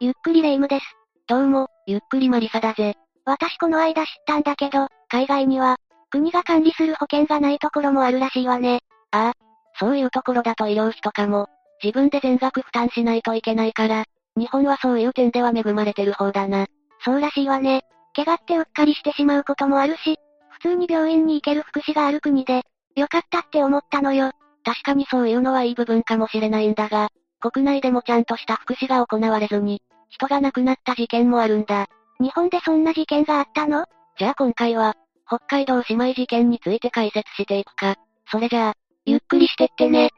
ゆっくりレ夢ムです。どうも、ゆっくりマリサだぜ。私この間知ったんだけど、海外には、国が管理する保険がないところもあるらしいわね。ああ、そういうところだと医療費とかも、自分で全額負担しないといけないから、日本はそういう点では恵まれてる方だな。そうらしいわね。怪我ってうっかりしてしまうこともあるし、普通に病院に行ける福祉がある国で、よかったって思ったのよ。確かにそういうのはいい部分かもしれないんだが、国内でもちゃんとした福祉が行われずに、人が亡くなった事件もあるんだ。日本でそんな事件があったの？じゃあ今回は、北海道姉妹事件について解説していくか。それじゃあ、ゆっくりしてってね。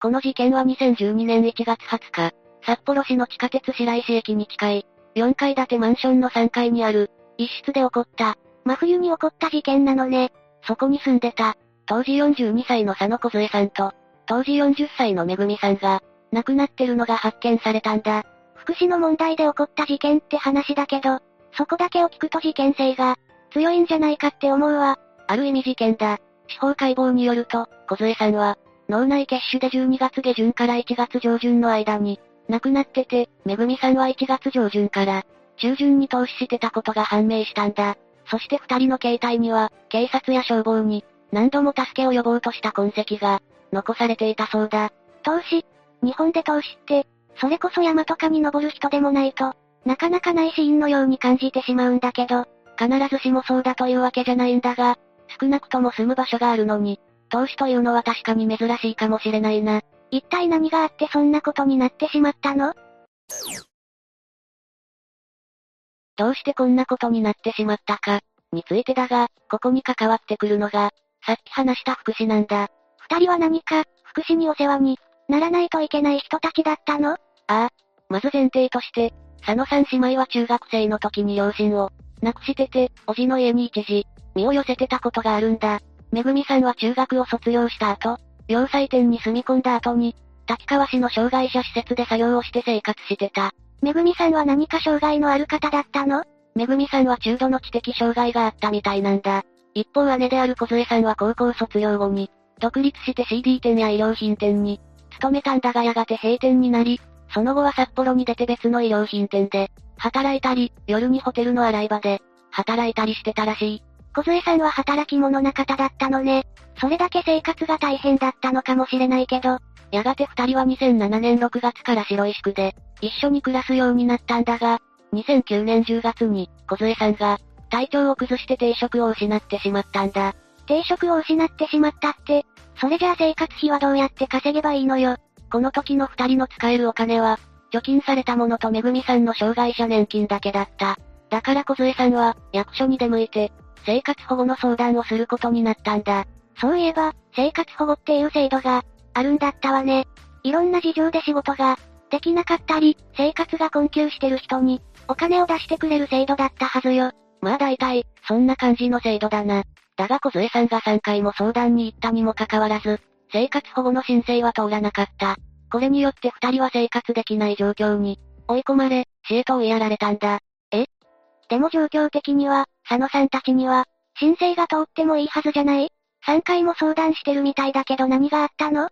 この事件は2012年1月20日、札幌市の地下鉄白石駅に近い、4階建てマンションの3階にある、一室で起こった。真冬に起こった事件なのね。そこに住んでた、当時42歳の佐野小杖さんと、当時40歳のめぐみさんが、亡くなってるのが発見されたんだ。福祉の問題で起こった事件って話だけど、そこだけを聞くと事件性が、強いんじゃないかって思うわ。ある意味事件だ。司法解剖によると、小杉さんは、脳内血腫で12月下旬から1月上旬の間に、亡くなってて、めぐみさんは1月上旬から、中旬に投資してたことが判明したんだ。そして二人の携帯には、警察や消防に、何度も助けを呼ぼうとした痕跡が、残されていたそうだ。投資日本で投資って、それこそ山とかに登る人でもないと、なかなかないシーンのように感じてしまうんだけど、必ずしもそうだというわけじゃないんだが、少なくとも住む場所があるのに、投資というのは確かに珍しいかもしれないな。一体何があってそんなことになってしまったの？どうしてこんなことになってしまったか、についてだが、ここに関わってくるのが、さっき話した福祉なんだ。二人は何か、福祉にお世話に、ならないといけない人たちだったの？ああ。まず前提として、佐野さん姉妹は中学生の時に両親を、亡くしてて、おじの家に一時、身を寄せてたことがあるんだ。めぐみさんは中学を卒業した後、洋裁店に住み込んだ後に、滝川市の障害者施設で作業をして生活してた。めぐみさんは何か障害のある方だったの？めぐみさんは中度の知的障害があったみたいなんだ。一方姉である小杖さんは高校卒業後に、独立して CD 店や衣料品店に、勤めたんだがやがて閉店になり、その後は札幌に出て別の衣料品店で、働いたり、夜にホテルの洗い場で、働いたりしてたらしい。小杖さんは働き者な方だったのね。それだけ生活が大変だったのかもしれないけど、やがて二人は2007年6月から白石区で、一緒に暮らすようになったんだが、2009年10月に、小杖さんが、体調を崩して定職を失ってしまったんだ。定職を失ってしまったって、それじゃあ生活費はどうやって稼げばいいのよ？この時の二人の使えるお金は、貯金されたものとめぐみさんの障害者年金だけだった。だから小杖さんは、役所に出向いて、生活保護の相談をすることになったんだ。そういえば、生活保護っていう制度が、あるんだったわね。いろんな事情で仕事が、できなかったり、生活が困窮してる人に、お金を出してくれる制度だったはずよ。まあ大体、そんな感じの制度だな。だが小杖さんが3回も相談に行ったにもかかわらず、生活保護の申請は通らなかった。これによって二人は生活できない状況に、追い込まれ、死へと追いやられたんだ。え？でも状況的には、佐野さんたちには、申請が通ってもいいはずじゃない ?3 回も相談してるみたいだけど何があったの？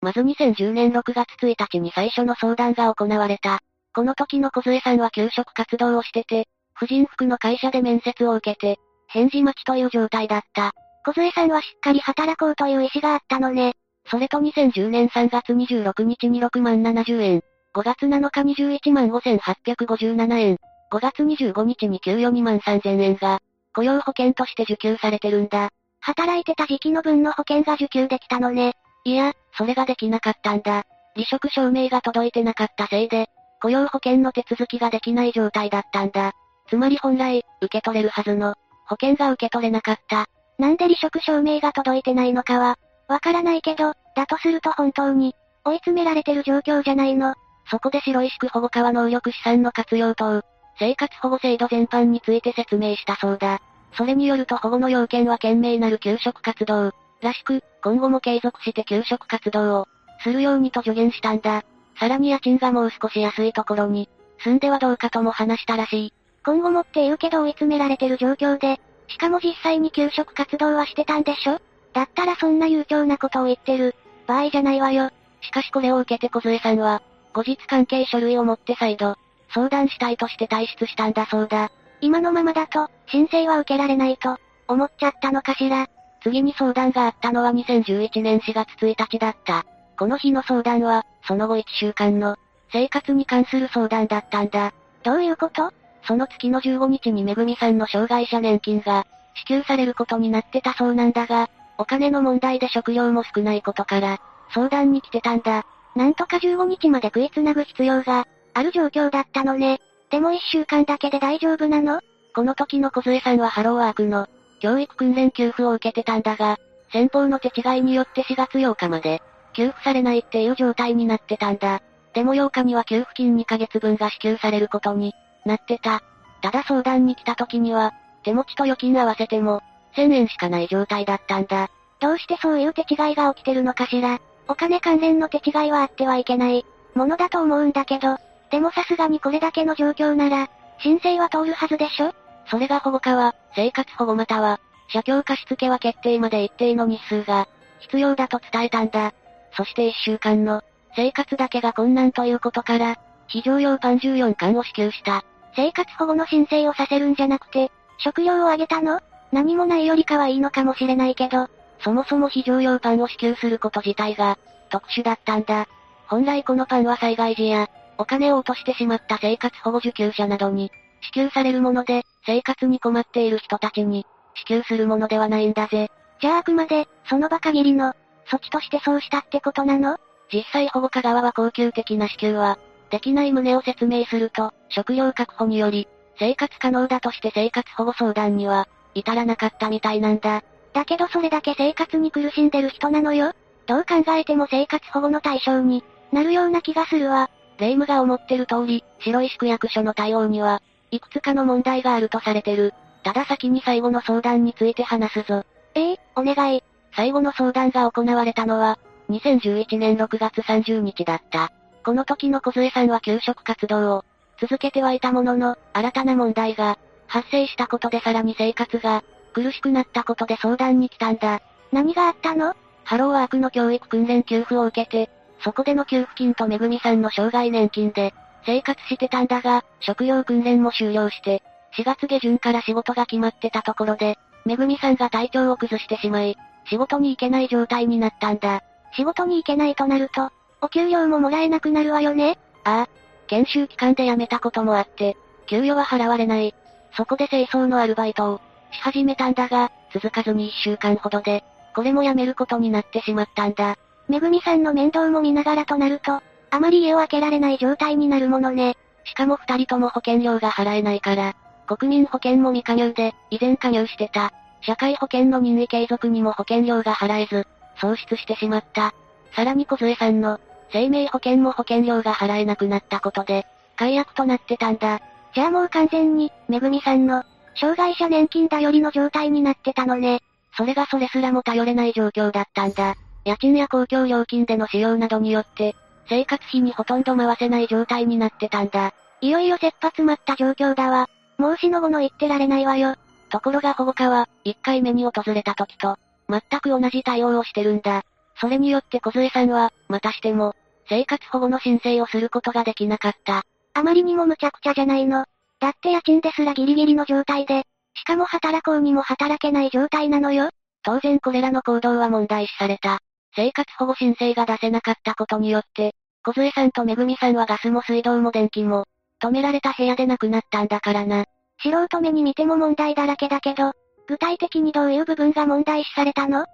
まず2010年6月1日に最初の相談が行われた。この時の小杖さんは休職活動をしてて、婦人服の会社で面接を受けて、返事待ちという状態だった。小杖さんはしっかり働こうという意思があったのね。それと2010年3月26日に6万70円、5月7日に11万5857円、5月25日に給与2万3000円が、雇用保険として受給されてるんだ。働いてた時期の分の保険が受給できたのね。いや、それができなかったんだ。離職証明が届いてなかったせいで、雇用保険の手続きができない状態だったんだ。つまり本来、受け取れるはずの、保険が受け取れなかった。なんで離職証明が届いてないのかは、わからないけど、だとすると本当に、追い詰められてる状況じゃないの。そこで白石区保護課は能力資産の活用等、生活保護制度全般について説明したそうだ。それによると保護の要件は懸命なる給食活動、らしく、今後も継続して給食活動を、するようにと助言したんだ。さらに家賃がもう少し安いところに、住んではどうかとも話したらしい。今後もって言うけど追い詰められてる状況で、しかも実際に給食活動はしてたんでしょ？だったらそんな悠長なことを言ってる。場合じゃないわよ。しかしこれを受けて小杖さんは、後日関係書類を持って再度、相談したいとして退出したんだそうだ。今のままだと、申請は受けられないと、思っちゃったのかしら。次に相談があったのは2011年4月1日だった。この日の相談は、その後1週間の、生活に関する相談だったんだ。どういうこと？その月の15日にめぐみさんの障害者年金が、支給されることになってたそうなんだが、お金の問題で食料も少ないことから、相談に来てたんだ。なんとか15日まで食いつなぐ必要が、ある状況だったのね。でも1週間だけで大丈夫なの？この時の小杖さんはハローワークの、教育訓練給付を受けてたんだが、先方の手違いによって4月8日まで、給付されないっていう状態になってたんだ。でも8日には給付金2ヶ月分が支給されることになってた。ただ相談に来た時には、手持ちと預金合わせても、1000円しかない状態だったんだ。どうしてそういう手違いが起きてるのかしら。お金関連の手違いはあってはいけない、ものだと思うんだけど、でもさすがにこれだけの状況なら、申請は通るはずでしょ？それが保護課は、生活保護または、社協貸付は決定まで一定の日数が、必要だと伝えたんだ。そして一週間の、生活だけが困難ということから、非常用パン14缶を支給した。生活保護の申請をさせるんじゃなくて、食料をあげたの？何もないよりかはいいのかもしれないけど、そもそも非常用パンを支給すること自体が、特殊だったんだ。本来このパンは災害時や、お金を落としてしまった生活保護受給者などに、支給されるもので、生活に困っている人たちに、支給するものではないんだぜ。じゃああくまで、その場限りの、措置としてそうしたってことなの？実際保護課側は恒久的な支給は、できない旨を説明すると、食料確保により、生活可能だとして生活保護相談には、至らなかったみたいなんだ。だけどそれだけ生活に苦しんでる人なのよ。どう考えても生活保護の対象になるような気がするわ。霊夢が思ってる通り、白石区役所の対応には、いくつかの問題があるとされてる。ただ先に最後の相談について話すぞ。ええお願い。最後の相談が行われたのは、2011年6月30日だった。この時の小杖さんは給食活動を続けてはいたものの、新たな問題が発生したことでさらに生活が苦しくなったことで相談に来たんだ。何があったの？ハローワークの教育訓練給付を受けて、そこでの給付金とめぐみさんの障害年金で、生活してたんだが、職業訓練も終了して、4月下旬から仕事が決まってたところで、めぐみさんが体調を崩してしまい、仕事に行けない状態になったんだ。仕事に行けないとなると、お給料ももらえなくなるわよねああ。研修期間で辞めたこともあって、給与は払われない。そこで清掃のアルバイトをし始めたんだが、続かずに1週間ほどで、これも辞めることになってしまったんだ。めぐみさんの面倒も見ながらとなると、あまり家を空けられない状態になるものね。しかも二人とも保険料が払えないから、国民保険も未加入で、以前加入してた。社会保険の任意継続にも保険料が払えず、喪失してしまった。さらに小杖さんの、生命保険も保険料が払えなくなったことで、解約となってたんだ。じゃあもう完全に、めぐみさんの、障害者年金頼りの状態になってたのね。それがそれすらも頼れない状況だったんだ。家賃や公共料金での使用などによって、生活費にほとんど回せない状態になってたんだ。いよいよ切羽詰まった状況だわ。もうしのごの言ってられないわよ。ところが保護課は、1回目に訪れた時と、全く同じ対応をしてるんだ。それによって小杖さんは、またしても、生活保護の申請をすることができなかった。あまりにも無茶苦茶じゃないの。だって家賃ですらギリギリの状態で、しかも働こうにも働けない状態なのよ。当然これらの行動は問題視された。生活保護申請が出せなかったことによって、小杖さんとめぐみさんはガスも水道も電気も、止められた部屋で亡くなったんだからな。素人目に見ても問題だらけだけど、具体的にどういう部分が問題視されたの？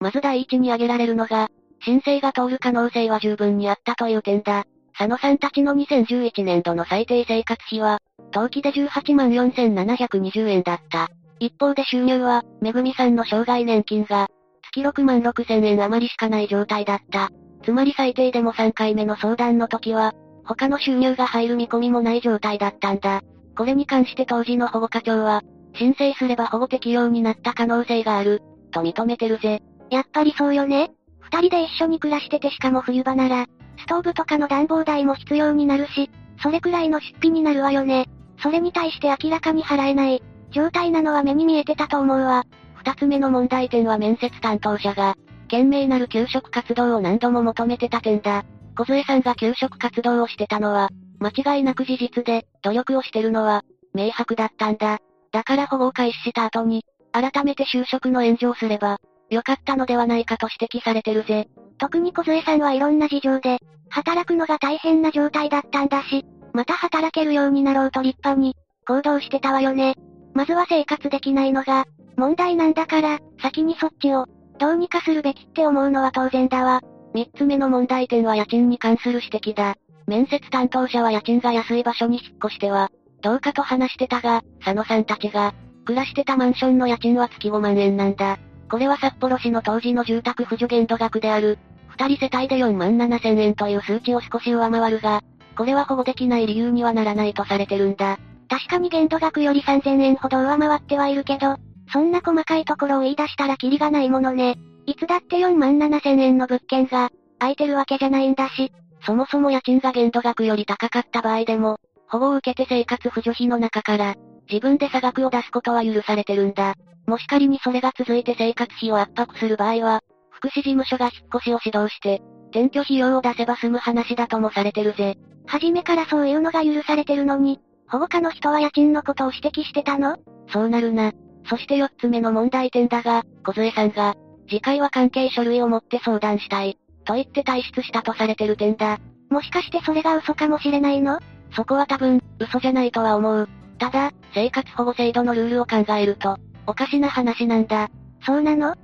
まず第一に挙げられるのが、申請が通る可能性は十分にあったという点だ。佐野さんたちの2011年度の最低生活費は、当期で18万4720円だった。一方で収入は、めぐみさんの障害年金が、月6万6千円余りしかない状態だった。つまり最低でも3回目の相談の時は、他の収入が入る見込みもない状態だったんだ。これに関して当時の保護課長は、申請すれば保護適用になった可能性がある、と認めてるぜ。やっぱりそうよね。二人で一緒に暮らしててしかも冬場なら、ストーブとかの暖房代も必要になるし、それくらいの出費になるわよね。それに対して明らかに払えない、状態なのは目に見えてたと思うわ。二つ目の問題点は面接担当者が、懸命なる給食活動を何度も求めてた点だ。小杖さんが給食活動をしてたのは、間違いなく事実で、努力をしてるのは、明白だったんだ。だから保護を開始した後に、改めて就職の援助をすれば、良かったのではないかと指摘されてるぜ。特に小杖さんはいろんな事情で、働くのが大変な状態だったんだし、また働けるようになろうと立派に、行動してたわよね。まずは生活できないのが、問題なんだから、先にそっちを、どうにかするべきって思うのは当然だわ。三つ目の問題点は家賃に関する指摘だ。面接担当者は家賃が安い場所に引っ越しては、どうかと話してたが、佐野さんたちが、暮らしてたマンションの家賃は月5万円なんだ。これは札幌市の当時の住宅扶助限度額である、二人世帯で4万7千円という数値を少し上回るが、これは保護できない理由にはならないとされてるんだ。確かに限度額より3000円ほど上回ってはいるけど、そんな細かいところを言い出したらキリがないものね。いつだって4万7千円の物件が、空いてるわけじゃないんだし、そもそも家賃が限度額より高かった場合でも、保護を受けて生活扶助費の中から、自分で差額を出すことは許されてるんだ。もし仮にそれが続いて生活費を圧迫する場合は、福祉事務所が引っ越しを指導して、転居費用を出せば済む話だともされてるぜ。初めからそういうのが許されてるのに、保護家の人は家賃のことを指摘してたの？そうなるな。そして四つ目の問題点だが、小杖さんが、次回は関係書類を持って相談したい、と言って退出したとされてる点だ。もしかしてそれが嘘かもしれないの？そこは多分、嘘じゃないとは思う。ただ、生活保護制度のルールを考えると、おかしな話なんだ。そうなの？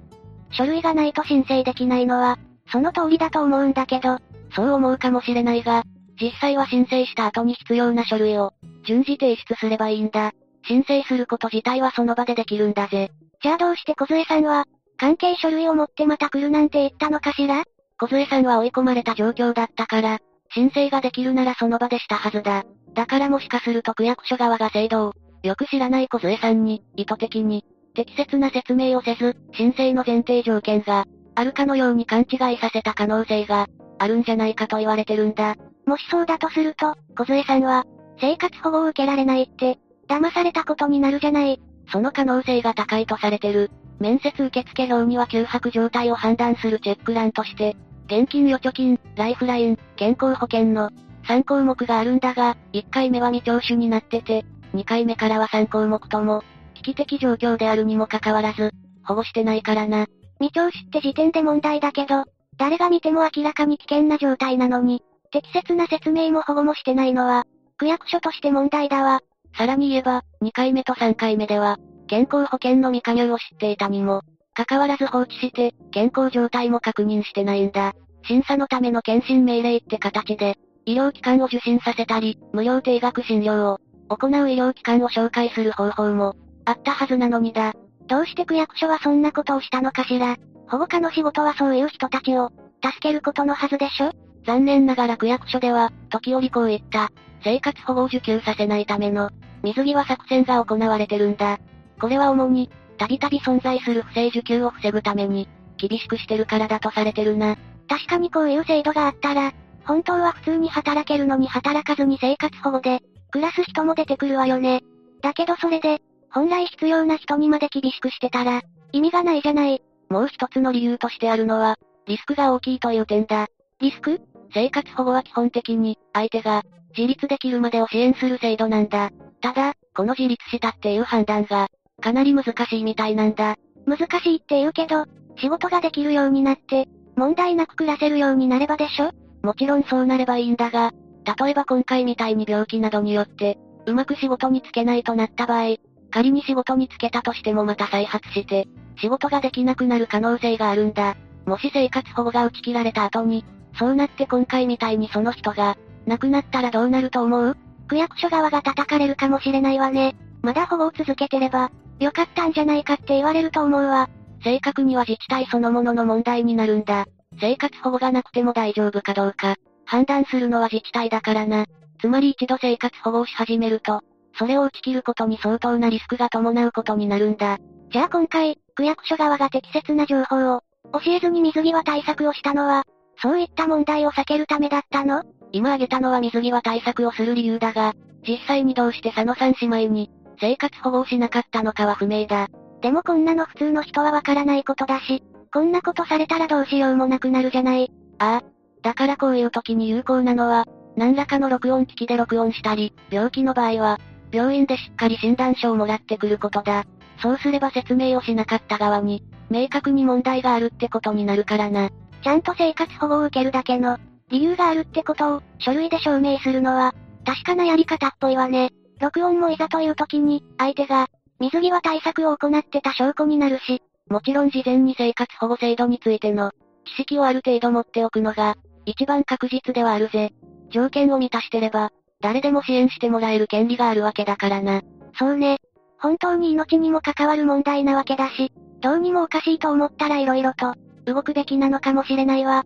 書類がないと申請できないのは、その通りだと思うんだけど。そう思うかもしれないが、実際は申請した後に必要な書類を、順次提出すればいいんだ。申請すること自体はその場でできるんだぜ。じゃあどうして小杖さんは、関係書類を持ってまた来るなんて言ったのかしら？小杖さんは追い込まれた状況だったから、申請ができるならその場でしたはずだ。だからもしかすると区役所側が制度を、よく知らない小杖さんに、意図的に、適切な説明をせず、申請の前提条件が、あるかのように勘違いさせた可能性が、あるんじゃないかと言われてるんだ。もしそうだとすると、小杖さんは、生活保護を受けられないって、騙されたことになるじゃない。その可能性が高いとされてる。面接受付表には休泊状態を判断するチェック欄として、現金預貯金、ライフライン、健康保険の3項目があるんだが、1回目は未聴取になってて、2回目からは3項目とも、危機的状況であるにもかかわらず、保護してないからな。未聴取って時点で問題だけど、誰が見ても明らかに危険な状態なのに、適切な説明も保護もしてないのは、区役所として問題だわ。さらに言えば、2回目と3回目では、健康保険の未加入を知っていたにも、かかわらず放置して、健康状態も確認してないんだ。審査のための検診命令って形で、医療機関を受診させたり、無料定額診療を、行う医療機関を紹介する方法も、あったはずなのにだ。どうして区役所はそんなことをしたのかしら。保護家の仕事はそういう人たちを、助けることのはずでしょ残念ながら区役所では、時折こういった、生活保護を受給させないための、水際作戦が行われてるんだ。これは主に、たびたび存在する不正受給を防ぐために、厳しくしてるからだとされてるな。確かにこういう制度があったら、本当は普通に働けるのに働かずに生活保護で、暮らす人も出てくるわよね。だけどそれで、本来必要な人にまで厳しくしてたら、意味がないじゃない。もう一つの理由としてあるのは、リスクが大きいという点だ。リスク生活保護は基本的に、相手が、自立できるまでを支援する制度なんだ。ただ、この自立したっていう判断が、かなり難しいみたいなんだ。難しいって言うけど、仕事ができるようになって、問題なく暮らせるようになればでしょ？もちろんそうなればいいんだが、例えば今回みたいに病気などによって、うまく仕事に就けないとなった場合、仮に仕事に就けたとしてもまた再発して、仕事ができなくなる可能性があるんだ。もし生活保護が打ち切られた後に、そうなって今回みたいにその人が、亡くなったらどうなると思う？区役所側が叩かれるかもしれないわね。まだ保護を続けてれば、よかったんじゃないかって言われると思うわ。正確には自治体そのものの問題になるんだ。生活保護がなくても大丈夫かどうか、判断するのは自治体だからな。つまり一度生活保護をし始めると、それを打ち切ることに相当なリスクが伴うことになるんだ。じゃあ今回、区役所側が適切な情報を、教えずに水際対策をしたのは、そういった問題を避けるためだったの？今挙げたのは水際対策をする理由だが、実際にどうして佐野さん姉妹に、生活保護をしなかったのかは不明だ。でもこんなの普通の人はわからないことだし、こんなことされたらどうしようもなくなるじゃない。ああ。だからこういう時に有効なのは、何らかの録音機器で録音したり、病気の場合は、病院でしっかり診断書をもらってくることだ。そうすれば説明をしなかった側に、明確に問題があるってことになるからな。ちゃんと生活保護を受けるだけの、理由があるってことを、書類で証明するのは、確かなやり方っぽいわね。録音もいざという時に、相手が、水際対策を行ってた証拠になるし、もちろん事前に生活保護制度についての、知識をある程度持っておくのが、一番確実ではあるぜ。条件を満たしてれば、誰でも支援してもらえる権利があるわけだからな。そうね。本当に命にも関わる問題なわけだし、どうにもおかしいと思ったら色々と、動くべきなのかもしれないわ。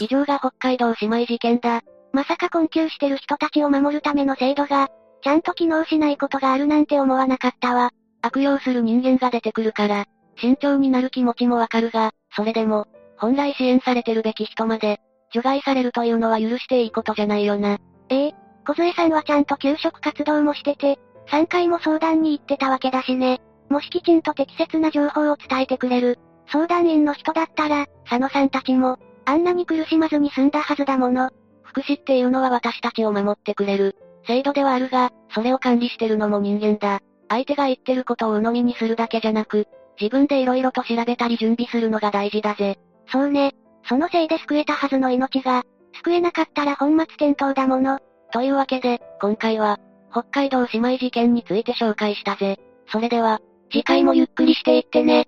以上が北海道姉妹事件だ。まさか困窮してる人たちを守るための制度が、ちゃんと機能しないことがあるなんて思わなかったわ。悪用する人間が出てくるから、慎重になる気持ちもわかるが、それでも、本来支援されてるべき人まで、除外されるというのは許していいことじゃないよな。ええ、小杖さんはちゃんと給食活動もしてて、3回も相談に行ってたわけだしね。もしきちんと適切な情報を伝えてくれる、相談員の人だったら、佐野さんたちも、あんなに苦しまずに済んだはずだもの。福祉っていうのは私たちを守ってくれる。制度ではあるが、それを管理してるのも人間だ。相手が言ってることを鵜呑みにするだけじゃなく、自分で色々と調べたり準備するのが大事だぜ。そうね。そのせいで救えたはずの命が、救えなかったら本末転倒だもの。というわけで、今回は、北海道姉妹事件について紹介したぜ。それでは、次回もゆっくりしていってね。